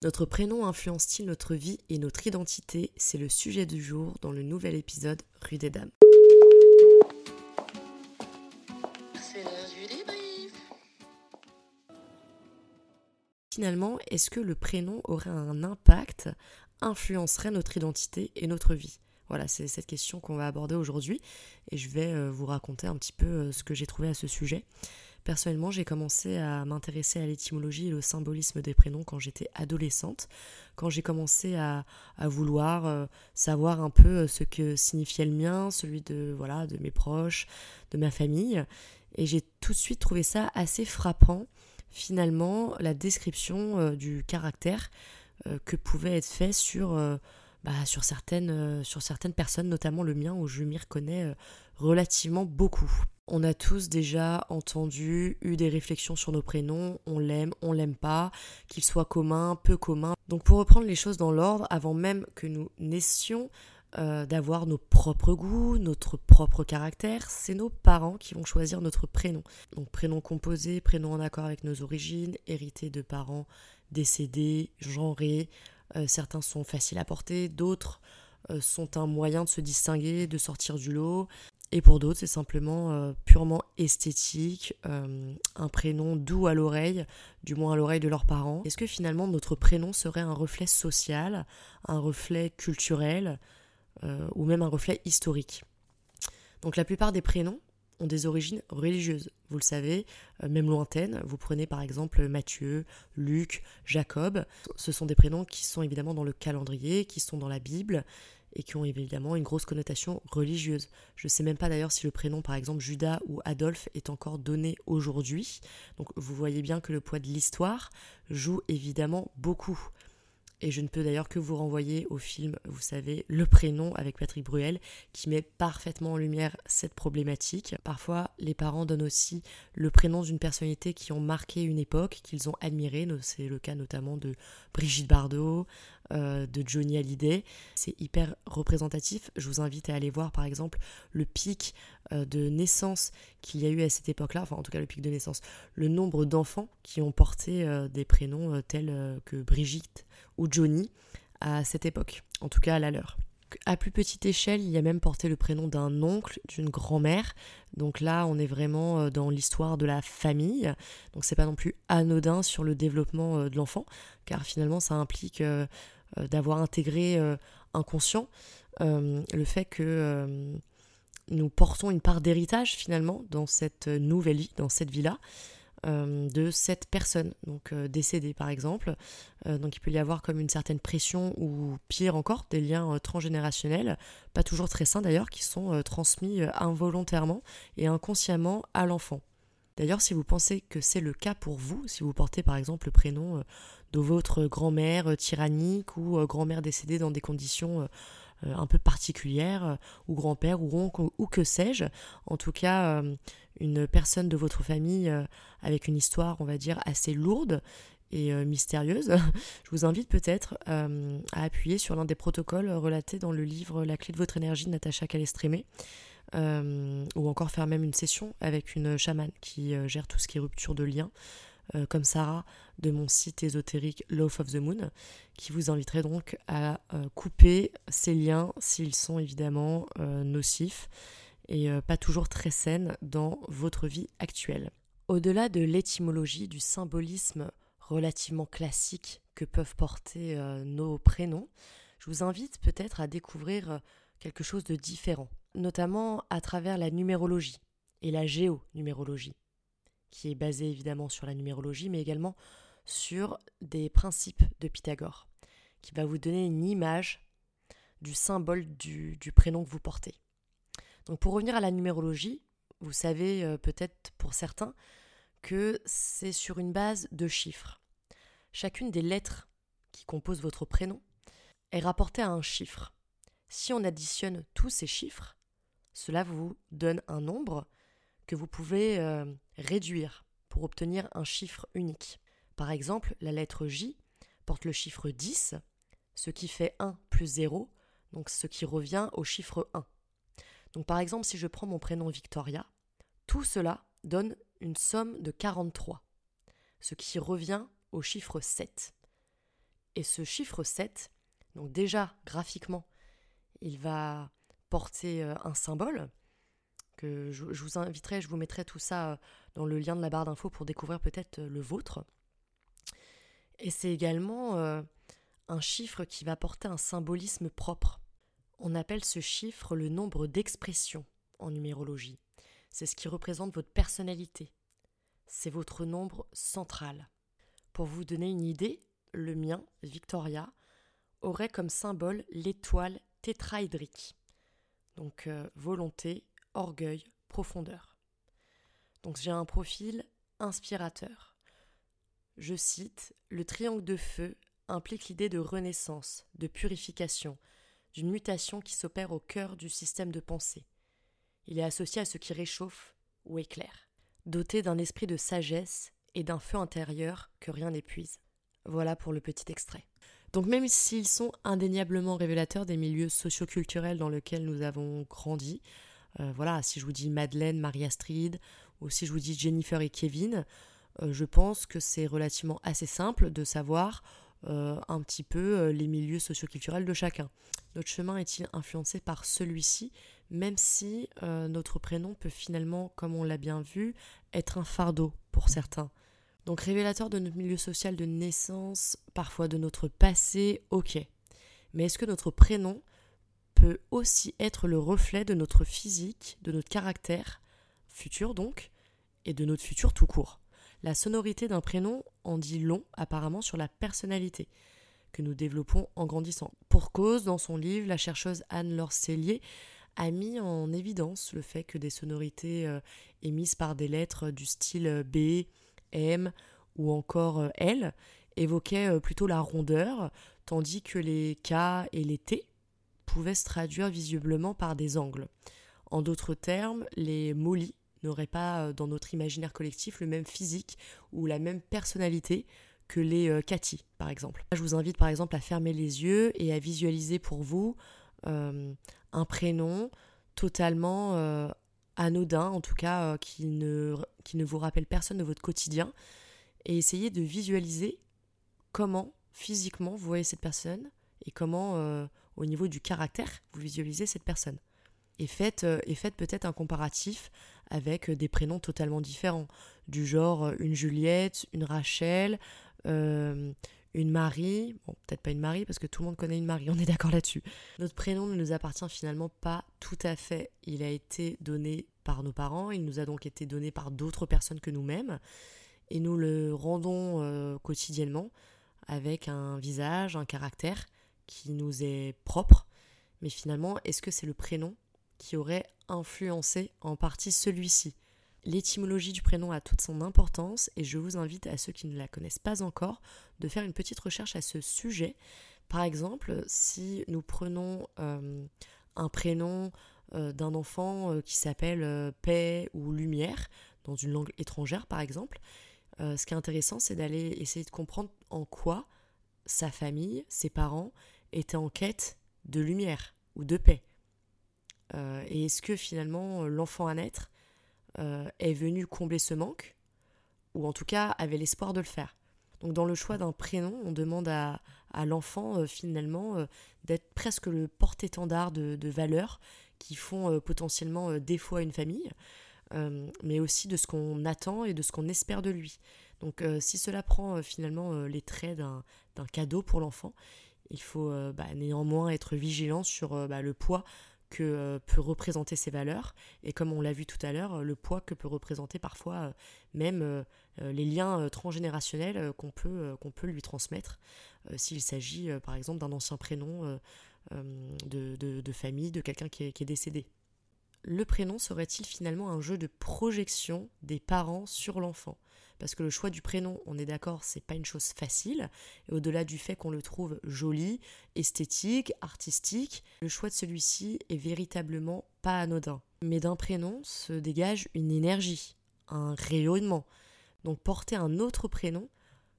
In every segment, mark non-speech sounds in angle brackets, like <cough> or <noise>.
Notre prénom influence-t-il notre vie et notre identité? C'est le sujet du jour dans le nouvel épisode Rue des Dames. C'est la rue des briefs. Finalement, est-ce que le prénom aurait un impact, influencerait notre identité et notre vie? Voilà, c'est cette question qu'on va aborder aujourd'hui et je vais euh, vous raconter un petit peu euh, ce que j'ai trouvé à ce sujet. Personnellement, j'ai commencé à m'intéresser à l'étymologie et au symbolisme des prénoms quand j'étais adolescente, quand j'ai commencé à, vouloir euh, savoir un peu euh, ce que signifiait le mien, celui de, voilà, de mes proches, de ma famille. Et j'ai tout de suite trouvé ça assez frappant, finalement, la description euh, du caractère que pouvait être fait sur, bah, sur, certaines, sur certaines personnes, notamment le mien, où je m'y reconnais relativement beaucoup. On a tous déjà entendu, eu des réflexions sur nos prénoms, on l'aime, on l'aime pas, qu'il soit commun, peu commun. Donc pour reprendre les choses dans l'ordre, avant même que nous naissions, euh, d'avoir nos propres goûts, notre propre caractère, c'est nos parents qui vont choisir notre prénom. Donc prénom composé, prénom en accord avec nos origines, hérité de parents décédés, genrés. Euh, certains sont faciles à porter, d'autres euh, sont un moyen de se distinguer, de sortir du lot. Et pour d'autres, c'est simplement euh, purement esthétique, euh, un prénom doux à l'oreille, du moins à l'oreille de leurs parents. Est-ce que finalement notre prénom serait un reflet social, un reflet culturel euh, ou même un reflet historique? Donc la plupart des prénoms ont des origines religieuses, vous le savez, même lointaines. Vous prenez par exemple Matthieu, Luc, Jacob. Ce sont des prénoms qui sont évidemment dans le calendrier, qui sont dans la Bible et qui ont évidemment une grosse connotation religieuse. Je ne sais même pas d'ailleurs si le prénom par exemple Judas ou Adolphe est encore donné aujourd'hui. Donc vous voyez bien que le poids de l'histoire joue évidemment beaucoup. Et je ne peux d'ailleurs que vous renvoyer au film, vous savez, Le prénom avec Patrick Bruel, qui met parfaitement en lumière cette problématique. Parfois, les parents donnent aussi le prénom d'une personnalité qui ont marqué une époque, qu'ils ont admirée. C'est le cas notamment de Brigitte Bardot, euh, de Johnny Hallyday. C'est hyper représentatif. Je vous invite à aller voir par exemple le pic euh, de naissance qu'il y a eu à cette époque-là, enfin en tout cas le pic de naissance, le nombre d'enfants qui ont porté euh, des prénoms tels que Brigitte ou Johnny à cette époque, en tout cas à la leur. À plus petite échelle, il y a même porté le prénom d'un oncle, d'une grand-mère. Donc là, on est vraiment dans l'histoire de la famille. Donc c'est pas non plus anodin sur le développement de l'enfant, car finalement ça implique d'avoir intégré euh, inconscient euh, le fait que nous portons une part d'héritage finalement dans cette nouvelle vie, dans cette vie-là. de cette personne, donc décédée par exemple. donc il peut y avoir comme une certaine pression ou pire encore des liens transgénérationnels, pas toujours très sains d'ailleurs, qui sont transmis involontairement et inconsciemment à l'enfant. D'ailleurs, si vous pensez que c'est le cas pour vous, si vous portez par exemple le prénom de votre grand-mère euh, tyrannique ou euh, grand-mère décédée dans des conditions euh, un peu particulières, ou grand-père ou oncle ou que sais-je. En tout cas, une personne de votre famille avec une histoire, on va dire, assez lourde et mystérieuse, <laughs> je vous invite peut-être à appuyer sur l'un des protocoles relatés dans le livre La clé de votre énergie de Natacha Calestrémé. Ou encore faire même une session avec une chamane qui gère tout ce qui est rupture de lien, euh, comme Sarah de mon site ésotérique Love of the Moon, qui vous inviterait donc à euh, couper ces liens s'ils sont évidemment euh, nocifs et pas toujours très saines dans votre vie actuelle. Au-delà de l'étymologie, du symbolisme relativement classique que peuvent porter nos prénoms, je vous invite peut-être à découvrir quelque chose de différent, notamment à travers la numérologie et la géonumérologie qui est basé évidemment sur la numérologie, mais également sur des principes de Pythagore, qui va vous donner une image du symbole du, prénom que vous portez. Donc pour revenir à la numérologie, vous savez euh, peut-être pour certains que c'est sur une base de chiffres. Chacune des lettres qui composent votre prénom est rapportée à un chiffre. Si on additionne tous ces chiffres, cela vous donne un nombre que vous pouvez euh, réduire pour obtenir un chiffre unique. Par exemple, la lettre J porte le chiffre 10, ce qui fait 1 plus 0, donc ce qui revient au chiffre 1. Donc par exemple, si je prends mon prénom Victoria, tout cela donne une somme de 43, ce qui revient au chiffre 7. Et ce chiffre 7, donc déjà graphiquement, il va porter euh, un symbole que je, vous inviterai, je vous mettrai tout ça euh, dans le lien de la barre d'infos pour découvrir peut-être euh, le vôtre. Et c'est également un chiffre qui va porter un symbolisme propre. On appelle ce chiffre le nombre d'expressions en numérologie. C'est ce qui représente votre personnalité. C'est votre nombre central. Pour vous donner une idée, le mien, Victoria, aurait comme symbole l'étoile tétraédrique. Donc euh, volonté, orgueil, profondeur. Donc j'ai un profil inspirateur. Je cite, Le triangle de feu implique l'idée de renaissance, de purification, d'une mutation qui s'opère au cœur du système de pensée. Il est associé à ce qui réchauffe ou éclaire, doté d'un esprit de sagesse et d'un feu intérieur que rien n'épuise. Voilà pour le petit extrait. Donc même s'ils sont indéniablement révélateurs des milieux socioculturels dans lesquels nous avons grandi, euh, voilà, si je vous dis Madeleine, Marie-Astrid, ou si je vous dis Jennifer et Kevin, euh, je pense que c'est relativement assez simple de savoir euh, un petit peu les milieux socioculturels de chacun. Notre chemin est-il influencé par celui-ci, même si notre prénom peut finalement, comme on l'a bien vu, être un fardeau pour certains? Donc révélateur de notre milieu social de naissance, parfois de notre passé, ok. Mais est-ce que notre prénom peut aussi être le reflet de notre physique, de notre caractère, futur donc, et de notre futur tout court? La sonorité d'un prénom en dit long apparemment sur la personnalité que nous développons en grandissant. Pour cause, dans son livre, la chercheuse Anne-Laure Cellier a mis en évidence le fait que des sonorités euh, émises par des lettres du style B, M ou encore euh, L évoquaient euh, plutôt la rondeur, tandis que les K et les T pouvaient se traduire visiblement par des angles. En d'autres termes, les molly n'auraient pas euh, dans notre imaginaire collectif le même physique ou la même personnalité que les Cathy, par exemple. Je vous invite par exemple à fermer les yeux et à visualiser pour vous un prénom totalement anodin, en tout cas euh, qui, ne, vous rappelle personne de votre quotidien, et essayez de visualiser comment physiquement vous voyez cette personne et comment euh, au niveau du caractère vous visualisez cette personne. Et faites, euh, et faites peut-être un comparatif avec des prénoms totalement différents, du genre une Juliette, une Rachel, Marie, bon peut-être pas une Marie parce que tout le monde connaît une Marie, on est d'accord là-dessus. Notre prénom ne nous appartient finalement pas tout à fait. Il a été donné par nos parents, il nous a donc été donné par d'autres personnes que nous-mêmes et nous le rendons euh, quotidiennement avec un visage, un caractère qui nous est propre. Mais finalement, est-ce que c'est le prénom qui aurait influencé en partie celui-ci? L'étymologie du prénom a toute son importance et je vous invite à ceux qui ne la connaissent pas encore de faire une petite recherche à ce sujet. Par exemple, si nous prenons euh, un prénom euh, d'un enfant euh, qui s'appelle paix ou lumière, dans une langue étrangère par exemple, ce qui est intéressant c'est d'aller essayer de comprendre en quoi sa famille, ses parents étaient en quête de lumière ou de paix. et est-ce que finalement l'enfant à naître euh, est venu combler ce manque, ou en tout cas avait l'espoir de le faire. Donc dans le choix d'un prénom, on demande à, l'enfant euh, finalement euh, d'être presque le porte-étendard de, valeurs qui font potentiellement défaut à une famille, mais aussi de ce qu'on attend et de ce qu'on espère de lui. Donc si cela prend finalement les traits d'un cadeau pour l'enfant, il faut bah, néanmoins être vigilant sur bah, le poids que euh, peut représenter ces valeurs et comme on l'a vu tout à l'heure, le poids que peut représenter parfois euh, même euh, les liens transgénérationnels qu'on peut, lui transmettre s'il s'agit par exemple d'un ancien prénom de, famille, de quelqu'un qui est décédé. Le prénom serait-il finalement un jeu de projection des parents sur l'enfant? Parce que le choix du prénom, on est d'accord, c'est pas une chose facile. Et au-delà du fait qu'on le trouve joli, esthétique, artistique, le choix de celui-ci est véritablement pas anodin. Mais d'un prénom se dégage une énergie, un rayonnement. Donc porter un autre prénom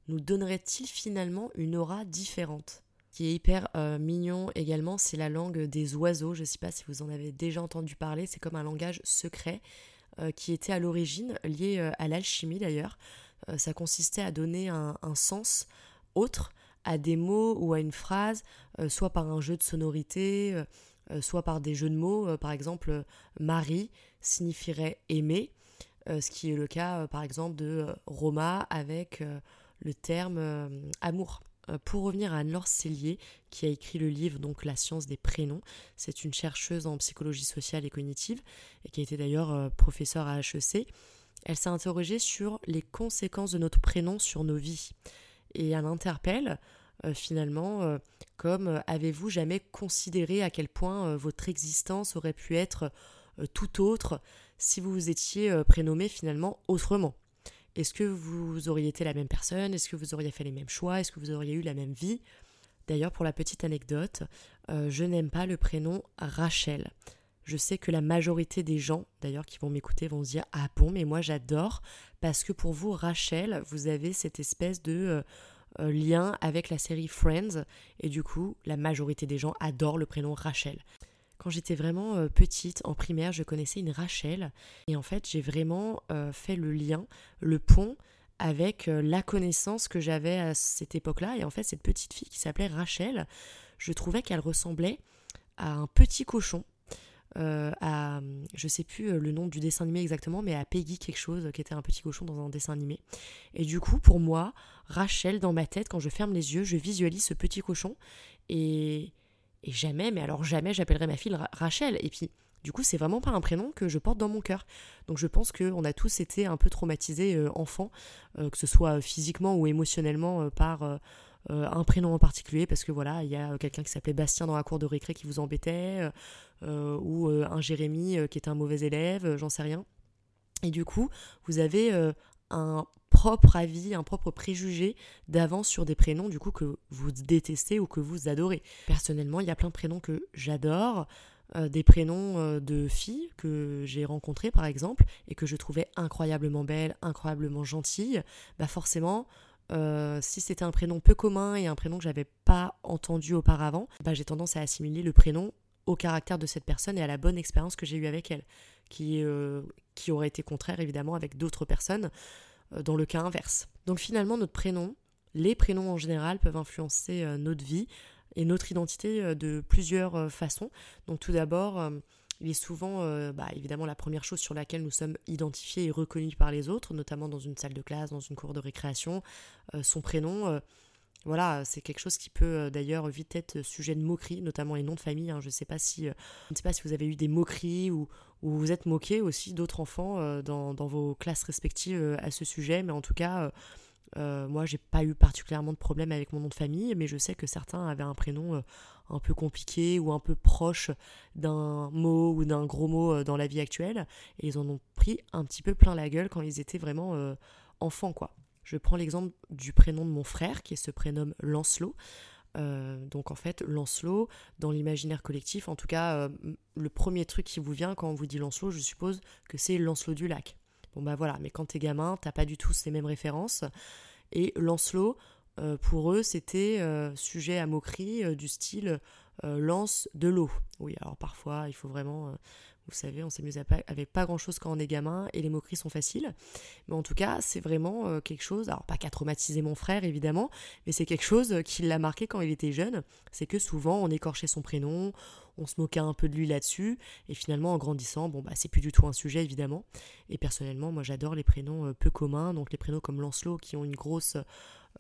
nous donnerait-il finalement une aura différente? Qui est hyper euh, mignon également, c'est la langue des oiseaux. Je ne sais pas si vous en avez déjà entendu parler, c'est comme un langage secret. Euh, qui était à l'origine lié euh, à l'alchimie d'ailleurs. Ça consistait à donner un, sens autre à des mots ou à une phrase, soit par un jeu de sonorité, soit par des jeux de mots. par exemple, Marie signifierait aimer, ce qui est le cas par exemple de Roma avec le terme amour. Euh, pour revenir à Anne-Laure qui a écrit le livre donc La science des prénoms, c'est une chercheuse en psychologie sociale et cognitive, et qui a été d'ailleurs euh, professeure à HEC. Elle s'est interrogée sur les conséquences de notre prénom sur nos vies. Et elle interpelle euh, finalement comme avez-vous jamais considéré à quel point votre existence aurait pu être tout autre si vous vous étiez prénommé finalement autrement? Est-ce que vous auriez été la même personne? Est-ce que vous auriez fait les mêmes choix? Est-ce que vous auriez eu la même vie? D'ailleurs, pour la petite anecdote, euh, je n'aime pas le prénom Rachel. Je sais que la majorité des gens, d'ailleurs, qui vont m'écouter, vont se dire Ah bon, mais moi j'adore, parce que pour vous, Rachel, vous avez cette espèce de euh, euh, lien avec la série Friends, et du coup, la majorité des gens adorent le prénom Rachel. Quand j'étais vraiment euh, petite, en primaire, je connaissais une Rachel. Et en fait, j'ai vraiment euh, fait le lien, le pont avec euh, la connaissance que j'avais à cette époque-là. Et en fait, cette petite fille qui s'appelait Rachel, je trouvais qu'elle ressemblait à un petit cochon. à, je sais plus le nom du dessin animé exactement, mais à Peggy quelque chose, qui était un petit cochon dans un dessin animé. Et du coup, pour moi, Rachel, dans ma tête, quand je ferme les yeux, je visualise ce petit cochon. Et, et jamais, mais alors jamais j'appellerai ma fille Rachel. Et puis, du coup, c'est vraiment pas un prénom que je porte dans mon cœur. Donc je pense qu'on a tous été un peu traumatisés euh, enfants, euh, que ce soit physiquement ou émotionnellement euh, par un prénom en particulier, parce que voilà, il y a quelqu'un qui s'appelait Bastien dans la cour de récré qui vous embêtait, ou un Jérémy qui était un mauvais élève, j'en sais rien. Et du coup, vous avez un propre avis, un propre préjugé d'avance sur des prénoms du coup que vous détestez ou que vous adorez. Personnellement, il y a plein de prénoms que j'adore, euh, des prénoms euh, de filles que j'ai rencontrées par exemple et que je trouvais incroyablement belles, incroyablement gentilles. Bah forcément, euh, si c'était un prénom peu commun et un prénom que j'avais pas entendu auparavant, bah j'ai tendance à assimiler le prénom au caractère de cette personne et à la bonne expérience que j'ai eue avec elle, qui, qui aurait été contraire évidemment avec d'autres personnes. Euh, dans le cas inverse. Donc finalement, notre prénom, les prénoms en général peuvent influencer euh, notre vie et notre identité euh, de plusieurs façons. Donc tout d'abord, il est souvent bah, évidemment la première chose sur laquelle nous sommes identifiés et reconnus par les autres, notamment dans une salle de classe, dans une cour de récréation. son prénom, voilà, c'est quelque chose qui peut d'ailleurs vite être sujet de moquerie, notamment les noms de famille. Hein. Je ne sais pas si, ne sais pas si vous avez eu des moqueries ou, vous êtes moqué aussi d'autres enfants euh, dans, vos classes respectives euh, à ce sujet, mais en tout cas, euh, moi, j'ai pas eu particulièrement de problème avec mon nom de famille, mais je sais que certains avaient un prénom un peu compliqué ou un peu proche d'un mot ou d'un gros mot dans la vie actuelle, et ils en ont pris un petit peu plein la gueule quand ils étaient vraiment enfants, quoi. Je prends l'exemple du prénom de mon frère, qui se prénomme Lancelot. Euh, donc en fait, Lancelot, dans l'imaginaire collectif, en tout cas, euh, le premier truc qui vous vient quand on vous dit Lancelot, je suppose que c'est Lancelot du lac. Bon bah voilà, mais quand t'es gamin, t'as pas du tout ces mêmes références. Et Lancelot, euh, pour eux, c'était sujet à moquerie du style lance de l'eau. Oui, alors parfois, il faut vraiment vous savez, on s'amuse avec pas grand chose quand on est gamin et les moqueries sont faciles. Mais en tout cas, c'est vraiment euh, quelque chose, alors pas qu'à traumatiser mon frère évidemment, mais c'est quelque chose qui l'a marqué quand il était jeune. C'est que souvent on écorchait son prénom, on se moquait un peu de lui là-dessus, et finalement en grandissant, bon bah c'est plus du tout un sujet évidemment. Et personnellement, moi j'adore les prénoms euh, peu communs, donc les prénoms comme Lancelot qui ont une grosse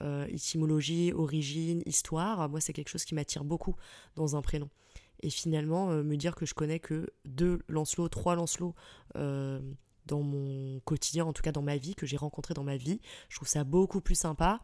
euh, étymologie, origine, histoire. Moi c'est quelque chose qui m'attire beaucoup dans un prénom et finalement euh, me dire que je connais que deux Lancelot, trois Lancelot euh, dans mon quotidien, en tout cas dans ma vie, que j'ai rencontré dans ma vie, je trouve ça beaucoup plus sympa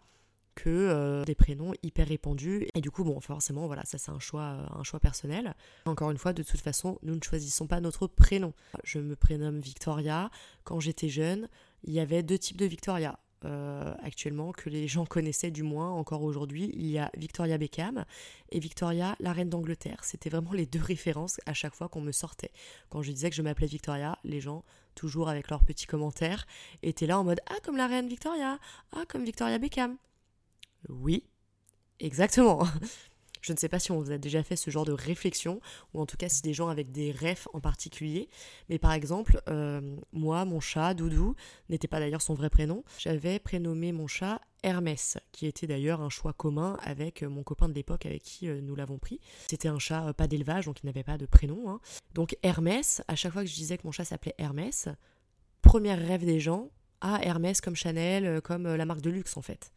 que euh, des prénoms hyper répandus. Et du coup, bon, forcément, voilà, ça c'est un choix, un choix personnel. Encore une fois, de toute façon, nous ne choisissons pas notre prénom. Je me prénomme Victoria. Quand j'étais jeune, il y avait deux types de Victoria. Euh, actuellement, que les gens connaissaient du moins encore aujourd'hui. Il y a Victoria Beckham et Victoria, la reine d'Angleterre. C'était vraiment les deux références à chaque fois qu'on me sortait. Quand je disais que je m'appelais Victoria, les gens, toujours avec leurs petits commentaires, étaient là en mode Ah, comme la reine Victoria Ah, comme Victoria Beckham Oui, exactement <laughs> Je ne sais pas si on vous a déjà fait ce genre de réflexion, ou en tout cas si des gens avec des refs en particulier. Mais par exemple, euh, moi, mon chat, Doudou, n'était pas d'ailleurs son vrai prénom. J'avais prénommé mon chat Hermès, qui était d'ailleurs un choix commun avec mon copain de l'époque avec qui nous l'avons pris. C'était un chat pas d'élevage, donc il n'avait pas de prénom. Hein. Donc Hermès, à chaque fois que je disais que mon chat s'appelait Hermès, premier rêve des gens, à Hermès comme Chanel, comme la marque de luxe en fait.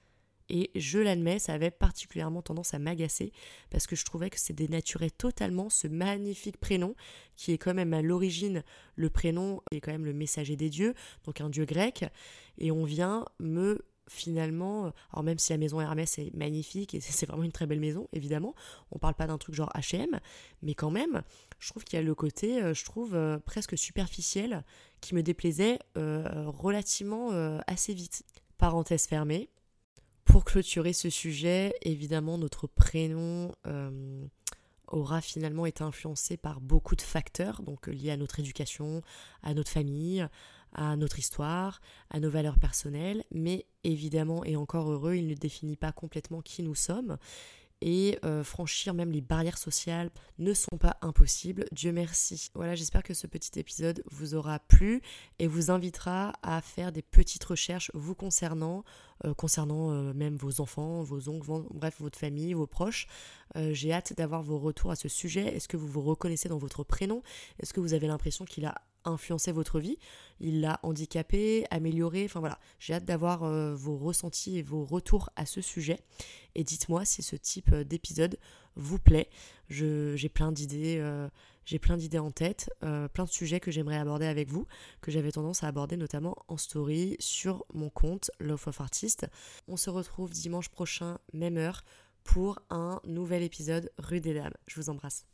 Et je l'admets, ça avait particulièrement tendance à m'agacer parce que je trouvais que c'est dénaturait totalement ce magnifique prénom qui est quand même à l'origine le prénom est quand même le messager des dieux, donc un dieu grec. Et on vient me finalement, alors même si la maison Hermès est magnifique et <laughs> c'est vraiment une très belle maison, évidemment, on parle pas d'un truc genre H&M, mais quand même, je trouve qu'il y a le côté, euh, je trouve euh, presque superficiel, qui me déplaisait euh, relativement assez vite. Parenthèse fermée, pour clôturer ce sujet, évidemment, notre prénom euh, aura finalement été influencé par beaucoup de facteurs, donc euh, liés à notre éducation, à notre famille, à notre histoire, à nos valeurs personnelles, mais évidemment, et encore heureux, il ne définit pas complètement qui nous sommes et euh, franchir même les barrières sociales ne sont pas impossibles, Dieu merci. Voilà, j'espère que ce petit épisode vous aura plu et vous invitera à faire des petites recherches vous concernant, euh, concernant euh, même vos enfants, vos oncles, bref, votre famille, vos proches. J'ai hâte d'avoir vos retours à ce sujet. Est-ce que vous vous reconnaissez dans votre prénom? Est-ce que vous avez l'impression qu'il a influencé votre vie, il l'a handicapé, amélioré, enfin voilà, j'ai hâte d'avoir euh, vos ressentis et vos retours à ce sujet. Et dites-moi si ce type euh, d'épisode vous plaît. J'ai plein d'idées, euh, j'ai plein d'idées en tête, plein de sujets que j'aimerais aborder avec vous, que j'avais tendance à aborder notamment en story sur mon compte Love of Artist. On se retrouve dimanche prochain, même heure, pour un nouvel épisode Rue des Dames. Je vous embrasse.